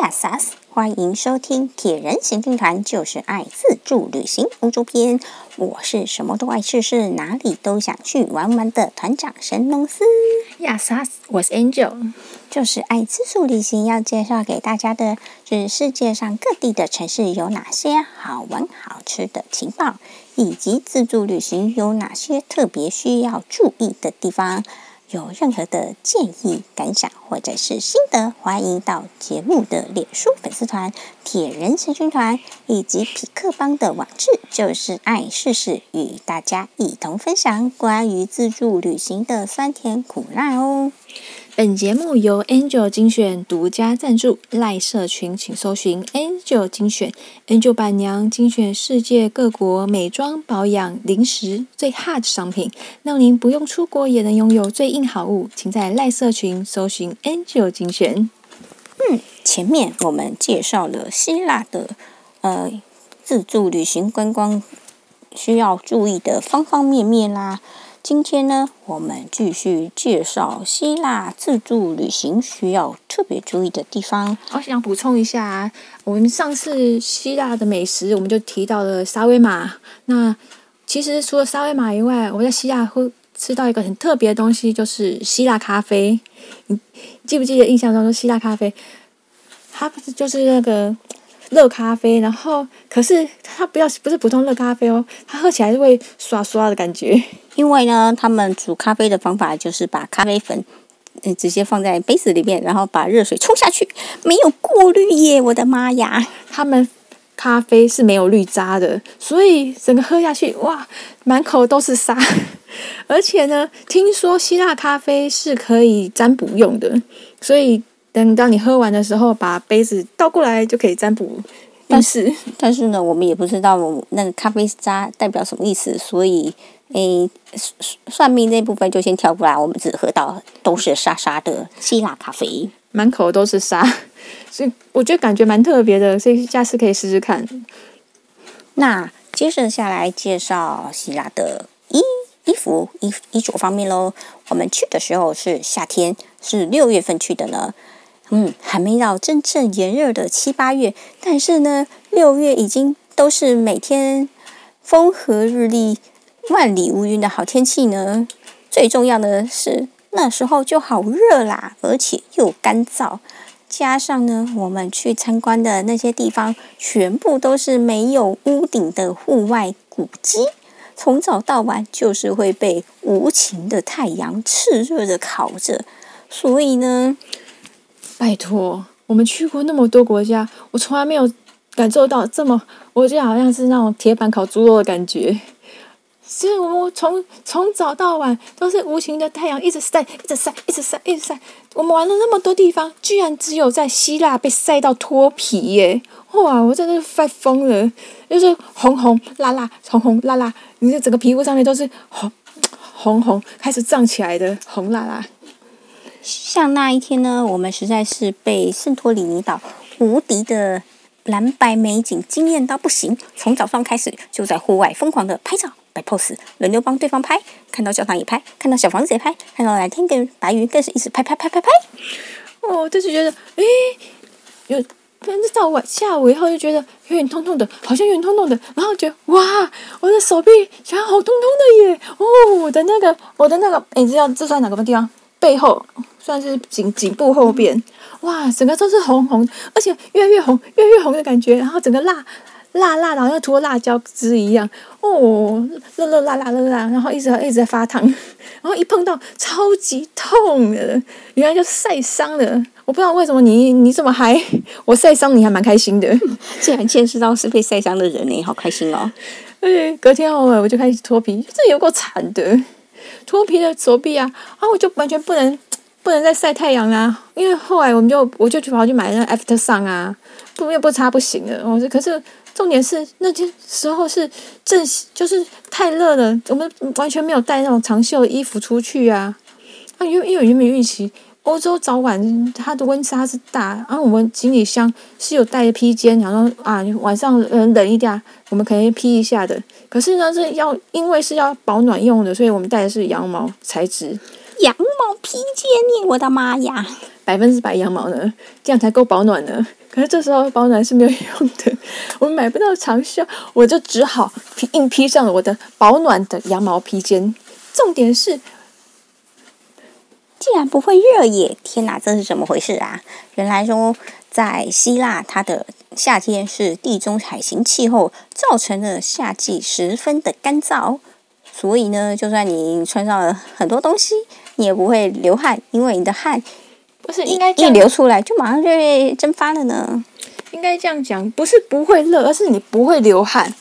亚萨斯，欢迎收听《铁人行军团就是爱自助旅行欧洲篇》。我是什么都爱试试，哪里都想去玩玩的团长神农司。亚萨斯，我是 Angel，就是爱自助旅行。要介绍给大家的是世界上各地的城市有哪些好玩好吃的情报，以及自助旅行有哪些特别需要注意的地方。有任何的建议、感想或者是心得，欢迎到节目的脸书粉丝团“铁人行军团”以及匹克邦的网志，就是爱试试，与大家一同分享关于自助旅行的酸甜苦辣哦。本节目由 Angel 精选独家赞助，赖社群请搜寻 Angel 精选，Angel 板娘精选世界各国美妆、保养、零食最 hot 商品，让您不用出国也能拥有最硬好物。请在赖社群搜寻 Angel 精选。嗯，前面我们介绍了希腊的呃自助旅行观光需要注意的方方面面啦。今天呢，我们继续介绍希腊自助旅行需要特别注意的地方。我想补充一下，我们上次希腊的美食，我们就提到了沙威玛。那其实除了沙威玛以外，我在希腊会吃到一个很特别的东西，就是希腊咖啡。你记不记得印象当中希腊咖啡？它不是就是那个热咖啡，然后可是它不要不是普通热咖啡哦，它喝起来是会刷刷的感觉。因为呢，他们煮咖啡的方法就是把咖啡粉，嗯，直接放在杯子里面，然后把热水冲下去，没有过滤耶！我的妈呀，他们咖啡是没有滤渣的，所以整个喝下去，哇，满口都是沙。而且呢，听说希腊咖啡是可以占卜用的，所以等到你喝完的时候，把杯子倒过来就可以占卜。但是，但是呢，我们也不知道那个咖啡渣代表什么意思，所以。诶，算命那部分就先跳过来，我们只喝到都是沙沙的希腊咖啡，满口都是沙，所以我觉得感觉蛮特别的，所以下次可以试试看。那接着下来介绍希腊的衣衣服衣衣着方面喽。我们去的时候是夏天，是六月份去的呢，嗯，还没到真正炎热的七八月，但是呢，六月已经都是每天风和日丽。万里无云的好天气呢，最重要的是那时候就好热啦，而且又干燥，加上呢，我们去参观的那些地方全部都是没有屋顶的户外古迹，从早到晚就是会被无情的太阳炽热的烤着，所以呢，拜托，我们去过那么多国家，我从来没有感受到这么，我觉得好像是那种铁板烤猪肉的感觉。所以我们从从早到晚都是无情的太阳一直晒，一直晒，一直晒，一直晒。我们玩了那么多地方，居然只有在希腊被晒到脱皮耶！哇，我真的快疯了，就是红红辣辣，红红辣辣，你的整个皮肤上面都是红红红，开始胀起来的红辣辣。像那一天呢，我们实在是被圣托里尼岛无敌的蓝白美景惊艳到不行，从早上开始就在户外疯狂的拍照摆。pose 轮流帮对方拍，看到教堂也拍，看到小房子也拍，看到蓝天跟白云更是一直拍拍拍拍拍。哦，就是觉得，哎，有，但是到晚下午以后就觉得有点痛痛的，好像有点痛痛的，然后觉得哇，我的手臂全好痛痛的耶！哦，我的那个，我的那个，你知道这算哪个地方？背后算是颈颈部后边，哇，整个都是红红，而且越来越红，越来越红的感觉，然后整个辣。辣辣的，好像涂了辣椒汁一样哦，热热辣辣热辣，然后一直一直在发烫，然后一碰到超级痛的，原来就晒伤了。我不知道为什么你你怎么还，我晒伤你还蛮开心的。竟然见识到是被晒伤的人呢，好开心哦！哎，隔天后来我就开始脱皮，这有够惨的，脱皮的手臂啊，啊，我就完全不能不能再晒太阳啊，因为后来我们就我就去跑去买那个 After Sun 啊，不又不擦不行的，我说可是。重点是那天时候是正就是太热了，我们完全没有带那种长袖衣服出去啊！啊，因为因为原本预期欧洲早晚它的温差是大，然后我们行李箱是有带披肩，然后啊晚上嗯冷一点，我们可以披一下的。可是呢，是要因为是要保暖用的，所以我们带的是羊毛材质。羊毛披肩呢？我的妈呀！百分之百羊毛呢，这样才够保暖呢。可是这时候保暖是没有用的，我们买不到长袖，我就只好披硬披上了我的保暖的羊毛披肩。重点是，竟然不会热耶！天哪，这是怎么回事啊？原来说在希腊，它的夏天是地中海型气候，造成了夏季十分的干燥。所以呢，就算你穿上了很多东西，你也不会流汗，因为你的汗不是应该一流出来就马上就会蒸发了呢。应该这样讲，不是不会热，而是你不会流汗。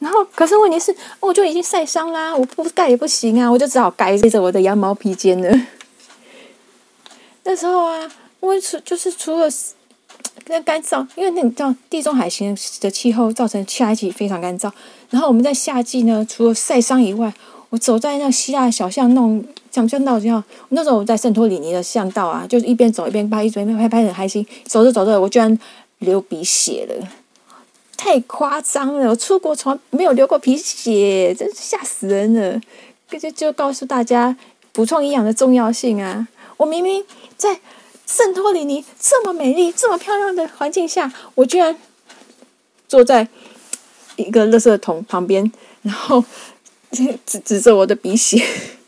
然后，可是问题是，我就已经晒伤啦，我不盖也不行啊，我就只好盖着我的羊毛披肩了。那时候啊，我除就是除了那干燥，因为那你知道地中海型的气候造成夏季非常干燥。然后我们在夏季呢，除了晒伤以外，我走在那希腊小巷弄，讲巷道这样。那时候我在圣托里尼的巷道啊，就是一边走一边拍，一边拍，拍得很开心。走着走着，我居然流鼻血了，太夸张了！我出国从来没有流过鼻血，真是吓死人了。就就告诉大家补充营养的重要性啊！我明明在圣托里尼这么美丽、这么漂亮的环境下，我居然坐在。一个垃圾桶旁边，然后指指着我的鼻血，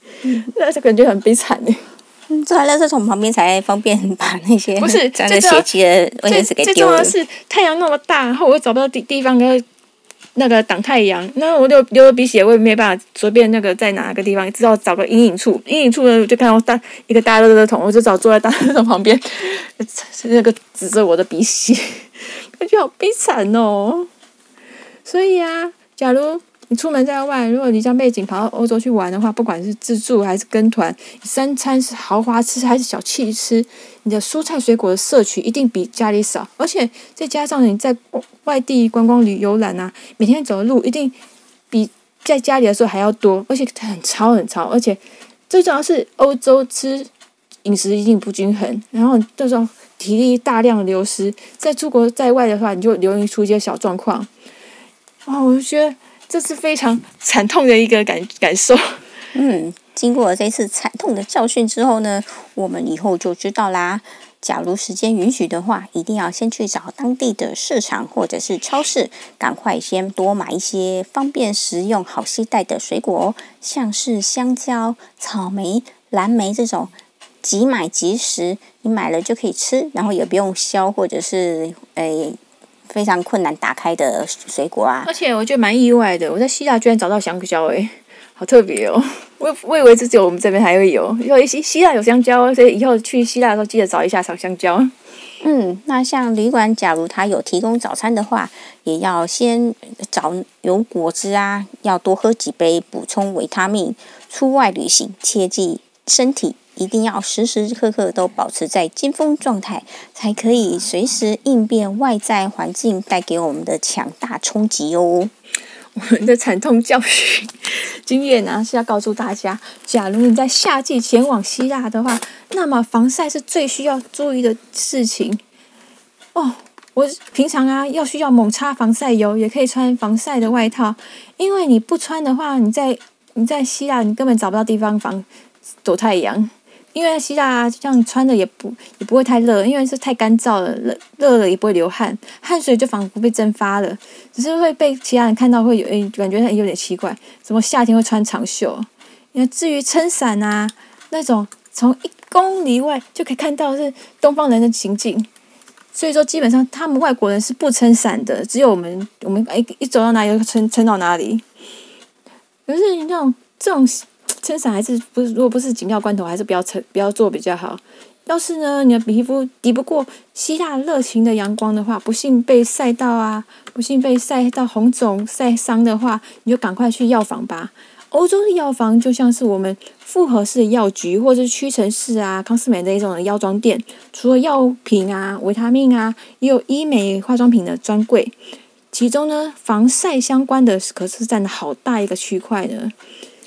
那就感觉很悲惨呢。坐在垃圾桶旁边才方便把那些不是沾着血迹的卫生纸给丢了。是太阳那么大，然后我又找不到地地方跟那个挡太阳，那我就流了鼻血，我也没办法随便那个在哪个地方，只好找个阴影处。阴影处呢，我就看到大一个大垃圾桶，我就找坐在大垃圾桶旁边，那个指着我的鼻血，感觉好悲惨哦。所以啊，假如你出门在外，如果你将背景跑到欧洲去玩的话，不管是自助还是跟团，三餐是豪华吃还是小气吃，你的蔬菜水果的摄取一定比家里少。而且再加上你在外地观光旅游览啊，每天走的路一定比在家里的时候还要多，而且很超很超。而且最重要是欧洲吃饮食一定不均衡，然后这种体力大量流失，在出国在外的话，你就容易出一些小状况。哦，我就觉得这是非常惨痛的一个感感受。嗯，经过这次惨痛的教训之后呢，我们以后就知道啦。假如时间允许的话，一定要先去找当地的市场或者是超市，赶快先多买一些方便食用、好携带的水果，像是香蕉、草莓、蓝莓这种，即买即食，你买了就可以吃，然后也不用削或者是诶。非常困难打开的水果啊！而且我觉得蛮意外的，我在希腊居然找到香蕉，诶，好特别哦！我我以为只有我们这边还会有，因为希希腊有香蕉，所以以后去希腊的时候记得找一下找香蕉。嗯，那像旅馆，假如他有提供早餐的话，也要先找有果汁啊，要多喝几杯补充维他命。出外旅行，切记身体。一定要时时刻刻都保持在巅峰状态，才可以随时应变外在环境带给我们的强大冲击哦。我们的惨痛教训经验呢，是要告诉大家：假如你在夏季前往希腊的话，那么防晒是最需要注意的事情哦。我平常啊，要需要猛擦防晒油，也可以穿防晒的外套，因为你不穿的话，你在你在希腊你根本找不到地方防躲太阳。因为希腊这样穿的也不也不会太热，因为是太干燥了，热热了也不会流汗，汗水就仿佛被蒸发了，只是会被其他人看到会有诶感觉有点奇怪，怎么夏天会穿长袖？那至于撑伞啊，那种从一公里外就可以看到是东方人的情景，所以说基本上他们外国人是不撑伞的，只有我们我们一一走到哪里就撑撑到哪里，可是那种这种。撑伞还是不是？如果不是紧要关头，还是不要撑，不要做比较好。要是呢，你的皮肤抵不过希腊热情的阳光的话，不幸被晒到啊，不幸被晒到红肿、晒伤的话，你就赶快去药房吧。欧洲的药房就像是我们复合式药局，或者是屈臣氏啊、康斯美的一种的药妆店。除了药品啊、维他命啊，也有医美化妆品的专柜。其中呢，防晒相关的可是占了好大一个区块呢。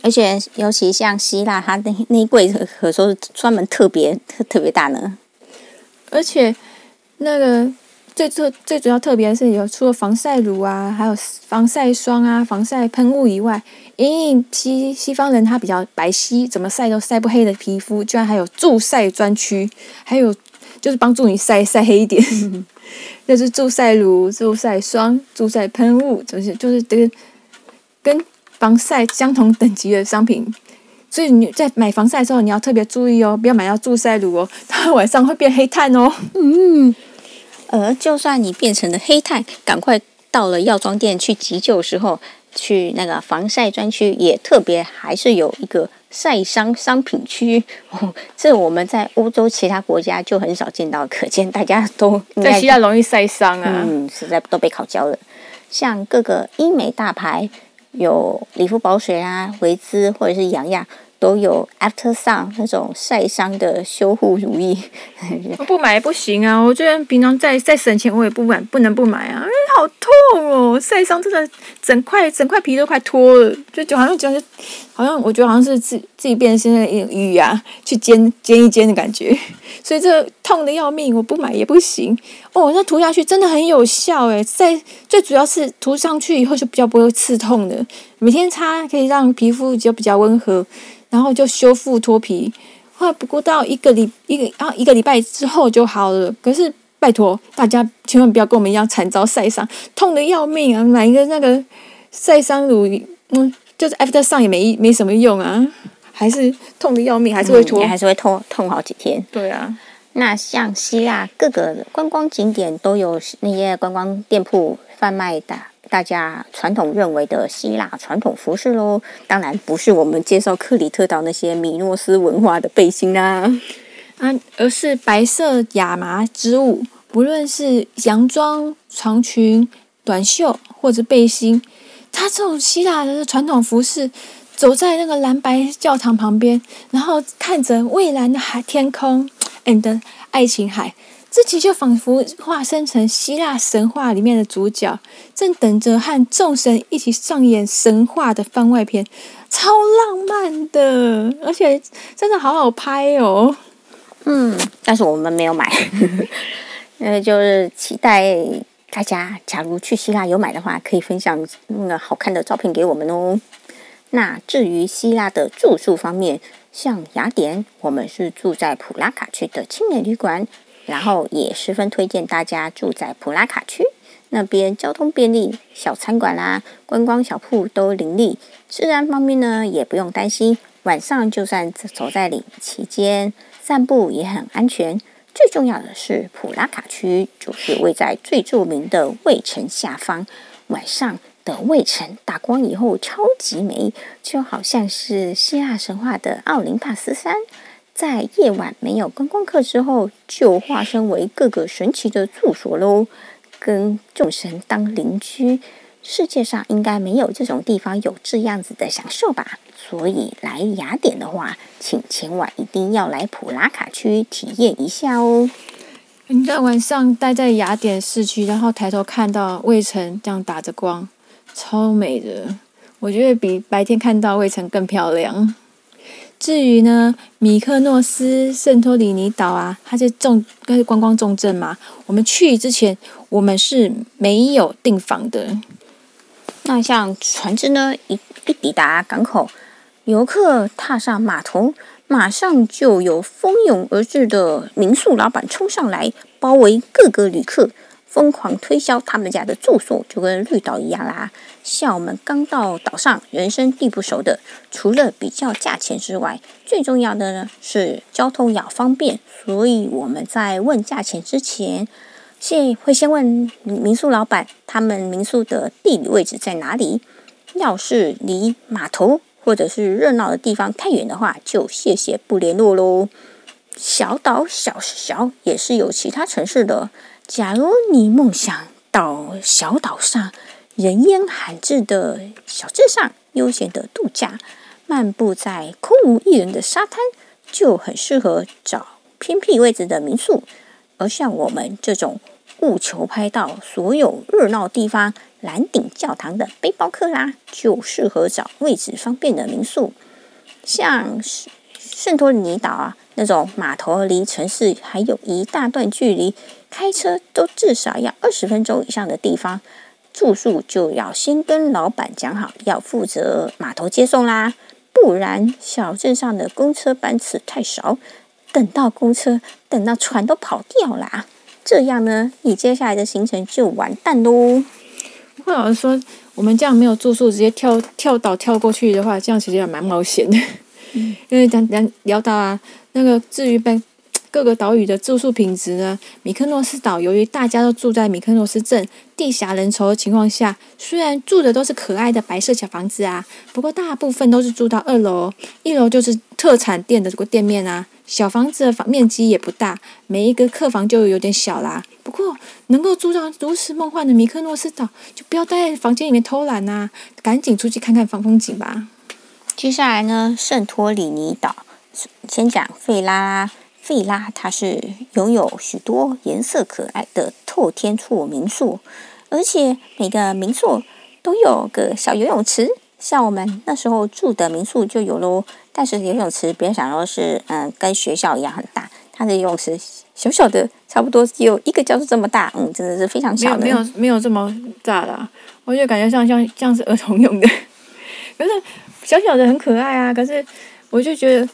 而且，尤其像希腊，它那那柜可可说是专门特别特特别大呢。而且，那个最最最主要特别的是，有除了防晒乳啊，还有防晒霜啊、防晒喷雾以外，因为西西方人他比较白皙，怎么晒都晒不黑的皮肤，居然还有助晒专区，还有就是帮助你晒晒黑一点，嗯、就是助晒乳、助晒霜、助晒喷雾，就是就是跟跟防晒相同等级的商品。所以你在买防晒的时候，你要特别注意哦，不要买到助晒乳哦，它晚上会变黑炭哦。嗯，而就算你变成了黑炭，赶快到了药妆店去急救的时候，去那个防晒专区，也特别还是有一个晒伤商品区。哦，这我们在欧洲其他国家就很少见到，可见大家都在希腊容易晒伤啊。嗯，实在都被烤焦了。像各个医美大牌。有理肤宝水啊，维姿或者是养养都有 After Sun 那种晒伤的修护乳液。我 不买不行啊！我觉得平常再再省钱，我也不买，不能不买啊！好痛哦，晒伤真的整块整块皮都快脱了，就就好像觉得好像我觉得好像是自自己变成现在鱼啊，去煎煎一煎的感觉，所以这痛的要命，我不买也不行哦。那涂下去真的很有效诶，在最主要是涂上去以后就比较不会刺痛的，每天擦可以让皮肤就比较温和。然后就修复脱皮，后来不过到一个礼一个啊一个礼拜之后就好了。可是拜托大家千万不要跟我们一样惨遭晒伤，痛的要命啊！买一个那个晒伤乳，嗯，就是 After Sun 也没没什么用啊，还是痛的要命，还是会脱，嗯、还是会痛痛好几天。对啊，那像希腊各个观光景点都有那些观光店铺贩卖的。大家传统认为的希腊传统服饰喽，当然不是我们介绍克里特岛那些米诺斯文化的背心啦，啊，而是白色亚麻织物，不论是洋装、长裙、短袖或者背心，它这种希腊的传统服饰，走在那个蓝白教堂旁边，然后看着蔚蓝的海天空，and 爱琴海。自己就仿佛化身成希腊神话里面的主角，正等着和众神一起上演神话的番外篇，超浪漫的，而且真的好好拍哦。嗯，但是我们没有买，呃，就是期待大家假如去希腊有买的话，可以分享那个好看的照片给我们哦。那至于希腊的住宿方面，像雅典，我们是住在普拉卡区的青年旅馆。然后也十分推荐大家住在普拉卡区那边，交通便利，小餐馆啦、观光小铺都林立。治安方面呢，也不用担心，晚上就算走在里期间散步也很安全。最重要的是，普拉卡区就是位在最著名的卫城下方，晚上的卫城打光以后超级美，就好像是希腊神话的奥林帕斯山。在夜晚没有观光客之后，就化身为各个神奇的住所喽，跟众神当邻居。世界上应该没有这种地方有这样子的享受吧？所以来雅典的话，请前往一定要来普拉卡区体验一下哦。你在晚上待在雅典市区，然后抬头看到卫城这样打着光，超美的。我觉得比白天看到卫城更漂亮。至于呢，米克诺斯、圣托里尼岛啊，它是重，它是观光重镇嘛。我们去之前，我们是没有订房的。那像船只呢，一一抵达港口，游客踏上码头，马上就有蜂拥而至的民宿老板冲上来，包围各个旅客。疯狂推销他们家的住宿，就跟绿岛一样啦。像我们刚到岛上，人生地不熟的，除了比较价钱之外，最重要的呢是交通要方便。所以我们在问价钱之前，先会先问民宿老板，他们民宿的地理位置在哪里？要是离码头或者是热闹的地方太远的话，就谢谢不联络喽。小岛小小也是有其他城市的。假如你梦想到小岛上人烟罕至的小镇上悠闲的度假，漫步在空无一人的沙滩，就很适合找偏僻位置的民宿。而像我们这种务求拍到所有热闹地方、蓝顶教堂的背包客啦，就适合找位置方便的民宿。像圣托里尼岛啊，那种码头离城市还有一大段距离。开车都至少要二十分钟以上的地方，住宿就要先跟老板讲好，要负责码头接送啦。不然小镇上的公车班次太少，等到公车、等到船都跑掉啦，这样呢，你接下来的行程就完蛋喽。不过老实说，我们这样没有住宿，直接跳跳岛跳过去的话，这样其实也蛮冒险的。嗯，因为咱咱聊到啊，那个至于被。各个岛屿的住宿品质呢？米克诺斯岛由于大家都住在米克诺斯镇，地狭人稠的情况下，虽然住的都是可爱的白色小房子啊，不过大部分都是住到二楼，一楼就是特产店的这个店面啊。小房子的房面积也不大，每一个客房就有点小啦。不过能够住到如此梦幻的米克诺斯岛，就不要待在房间里面偷懒呐、啊，赶紧出去看看风风景吧。接下来呢，圣托里尼岛，先讲费拉拉。费拉，它是拥有许多颜色可爱的透天厝民宿，而且每个民宿都有个小游泳池。像我们那时候住的民宿就有喽，但是游泳池别想说是嗯跟学校一样很大，它的游泳池小小的，差不多只有一个教室这么大，嗯，真的是非常小的，没有没有，这么大的，我就感觉像像像是儿童用的，可是小小的很可爱啊，可是我就觉得。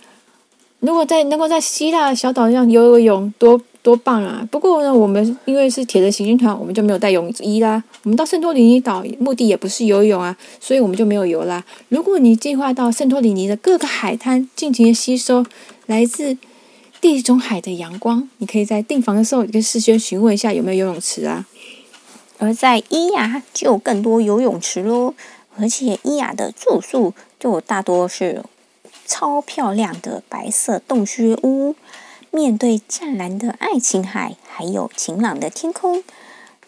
如果在能够在希腊小岛上游游泳，多多棒啊！不过呢，我们因为是铁人行军团，我们就没有带泳衣啦。我们到圣托里尼岛目的也不是游泳啊，所以我们就没有游啦。如果你计划到圣托里尼的各个海滩，尽情的吸收来自地中海的阳光，你可以在订房的时候，跟事先询问一下有没有游泳池啊。而在伊亚就有更多游泳池喽，而且伊亚的住宿就大多是。超漂亮的白色洞穴屋，面对湛蓝的爱琴海，还有晴朗的天空。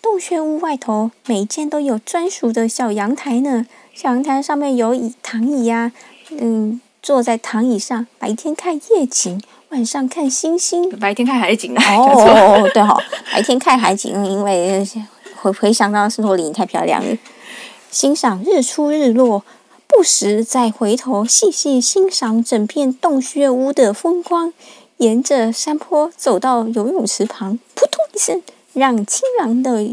洞穴屋外头每间都有专属的小阳台呢，小阳台上面有椅躺椅啊，嗯，坐在躺椅上，白天看夜景，晚上看星星。白天看海景啊？哦，对哈、哦，白天看海景，因为回回想到圣托里尼太漂亮了，欣赏日出日落。不时再回头细细欣赏整片洞穴屋的风光，沿着山坡走到游泳池旁，扑通一声，让清凉的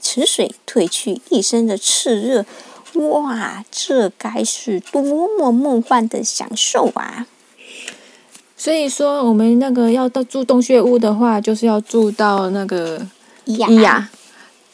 池水褪去一身的炽热。哇，这该是多么梦幻的享受啊！所以说，我们那个要到住洞穴屋的话，就是要住到那个伊亚。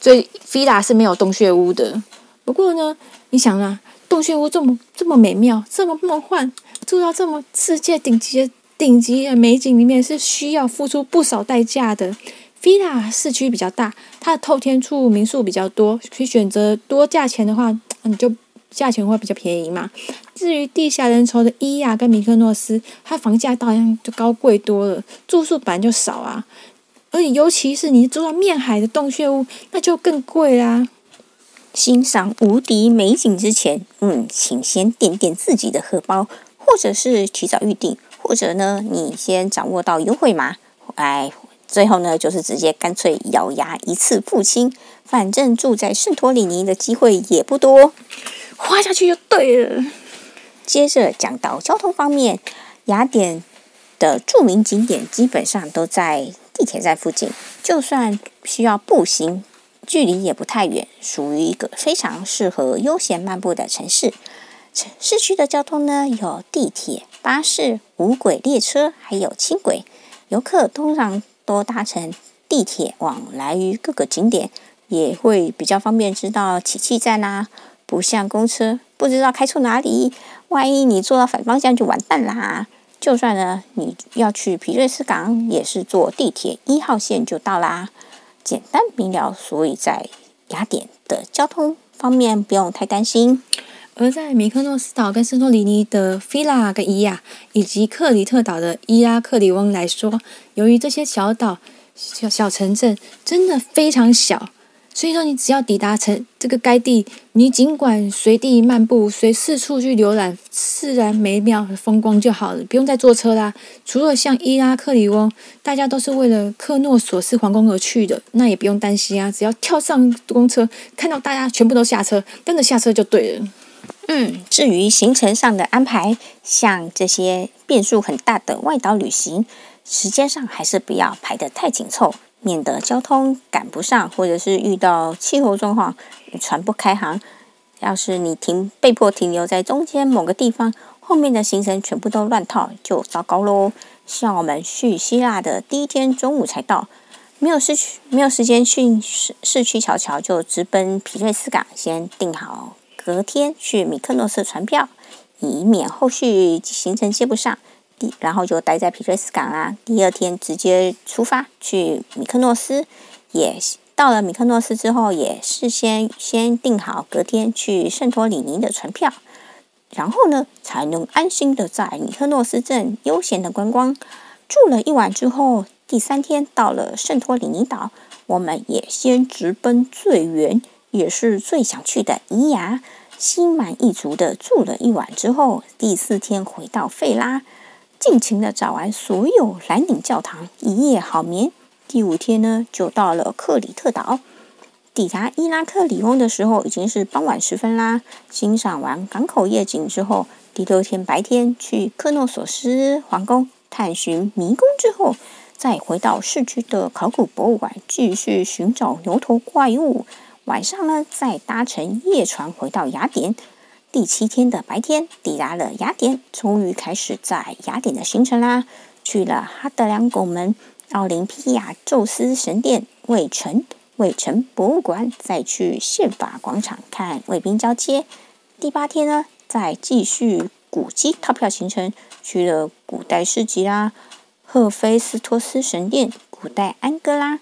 所以菲拉是没有洞穴屋的。不过呢，你想啊。洞穴屋这么这么美妙，这么梦幻，住到这么世界顶级的顶级的美景里面，是需要付出不少代价的。菲拉市区比较大，它的透天厝民宿比较多，可以选择多价钱的话，你就价钱会比较便宜嘛。至于地下人稠的伊亚跟米克诺斯，它房价当然就高贵多了，住宿本来就少啊，而且尤其是你住到面海的洞穴屋，那就更贵啦。欣赏无敌美景之前，嗯，请先垫垫自己的荷包，或者是提早预定，或者呢，你先掌握到优惠码，哎，最后呢，就是直接干脆咬牙一次付清，反正住在圣托里尼的机会也不多，花下去就对了。接着讲到交通方面，雅典的著名景点基本上都在地铁站附近，就算需要步行。距离也不太远，属于一个非常适合悠闲漫步的城市。城市区的交通呢，有地铁、巴士、无轨列车，还有轻轨。游客通常都搭乘地铁往来于各个景点，也会比较方便知道起訖站啊。不像公车，不知道开出哪里，万一你坐到反方向就完蛋啦。就算呢，你要去皮瑞斯港，也是坐地铁一号线就到啦。简单明了，所以在雅典的交通方面不用太担心。而在米克诺斯岛跟圣托里尼的菲拉跟伊亚，以及克里特岛的伊拉克里翁来说，由于这些小岛、小小城镇真的非常小。所以说，你只要抵达城这个该地，你尽管随地漫步，随四处去浏览自然美妙的风光就好了，不用再坐车啦。除了像伊拉克里翁，大家都是为了克诺索斯皇宫而去的，那也不用担心啊，只要跳上公车，看到大家全部都下车，跟着下车就对了。嗯，至于行程上的安排，像这些变数很大的外岛旅行，时间上还是不要排得太紧凑。免得交通赶不上，或者是遇到气候状况，船不开航。要是你停被迫停留在中间某个地方，后面的行程全部都乱套，就糟糕喽。像我们去希腊的第一天中午才到，没有市区，没有时间去市市区瞧瞧，就直奔皮瑞斯港，先订好隔天去米克诺斯船票，以免后续行程接不上。第然后就待在皮瑞斯港啦。第二天直接出发去米克诺斯，也到了米克诺斯之后，也事先先订好隔天去圣托里尼的船票。然后呢，才能安心的在米克诺斯镇悠闲的观光。住了一晚之后，第三天到了圣托里尼岛，我们也先直奔最远也是最想去的伊雅，心满意足的住了一晚之后，第四天回到费拉，尽情的找完所有蓝顶教堂，一夜好眠。第五天呢，就到了克里特岛。抵达伊拉克里翁的时候，已经是傍晚时分啦。欣赏完港口夜景之后，第六天白天去克诺索斯皇宫探寻迷宫之后，再回到市区的考古博物馆继续寻找牛头怪物。晚上呢，再搭乘夜船回到雅典。第七天的白天抵达了雅典，终于开始在雅典的行程啦。去了哈德良拱门、奥林匹亚宙斯神殿、卫城。卫城博物馆，再去宪法广场看卫兵交接。第八天呢，再继续古迹套票行程，去了古代市集啦，赫菲斯托斯神殿、古代安哥拉、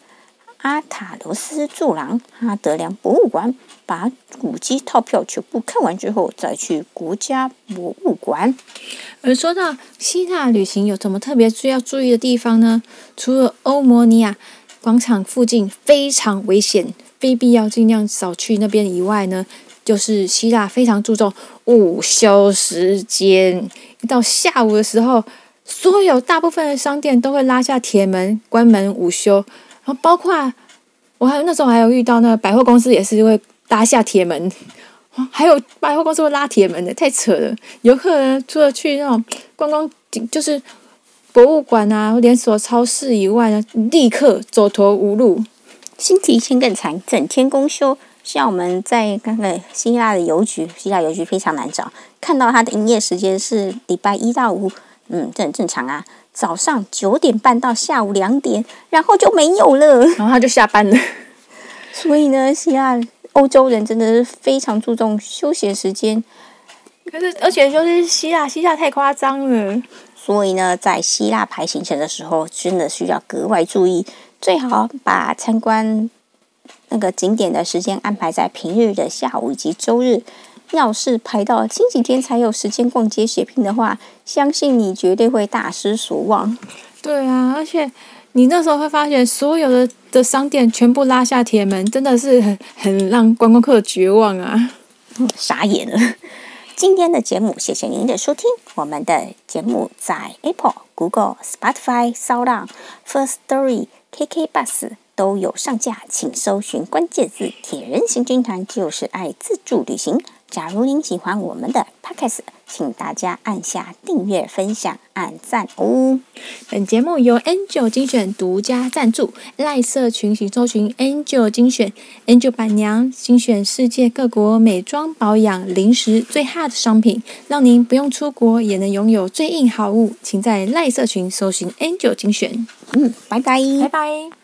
阿塔罗斯柱廊、哈德良博物馆。把古迹套票全部看完之后，再去国家博物馆。而说到希腊旅行，有什么特别需要注意的地方呢？除了欧摩尼亚。广场附近非常危险，非必要尽量少去那边以外呢，就是希腊非常注重午休时间。一到下午的时候，所有大部分的商店都会拉下铁门关门午休，然后包括我还有那时候还有遇到那个百货公司也是会拉下铁门，还有百货公司会拉铁门的，太扯了。游客呢，除了去那种观光，就是。博物馆啊，连锁超市以外呢，立刻走投无路。新提前更惨，整天公休。像我们在那个希腊的邮局，希腊邮局非常难找，看到它的营业时间是礼拜一到五，嗯，这很正常啊。早上九点半到下午两点，然后就没有了，然后他就下班了。所以呢，希腊欧洲人真的是非常注重休闲时间。可是，而且就是希腊，希腊太夸张了。所以呢，在希腊排行程的时候，真的需要格外注意，最好把参观那个景点的时间安排在平日的下午以及周日。要是排到星期天才有时间逛街血拼的话，相信你绝对会大失所望。对啊，而且你那时候会发现，所有的的商店全部拉下铁门，真的是很很让观光客绝望啊，傻眼了。今天的节目，谢谢您的收听。我们的节目在 Apple、Google、Spotify、SoundOn、First Story、KK Bus 都有上架，请搜寻关键字“铁人行军团”，就是爱自助旅行。假如您喜欢我们的 Podcast，请大家按下订阅、分享、按赞哦。本节目由 Angel 精选独家赞助，赖社群请搜寻 Angel 精选，Angel 板娘精选世界各国美妆保养、零食最 hot 的商品，让您不用出国也能拥有最硬好物。请在赖社群搜寻 Angel 精选。嗯，拜拜，拜拜。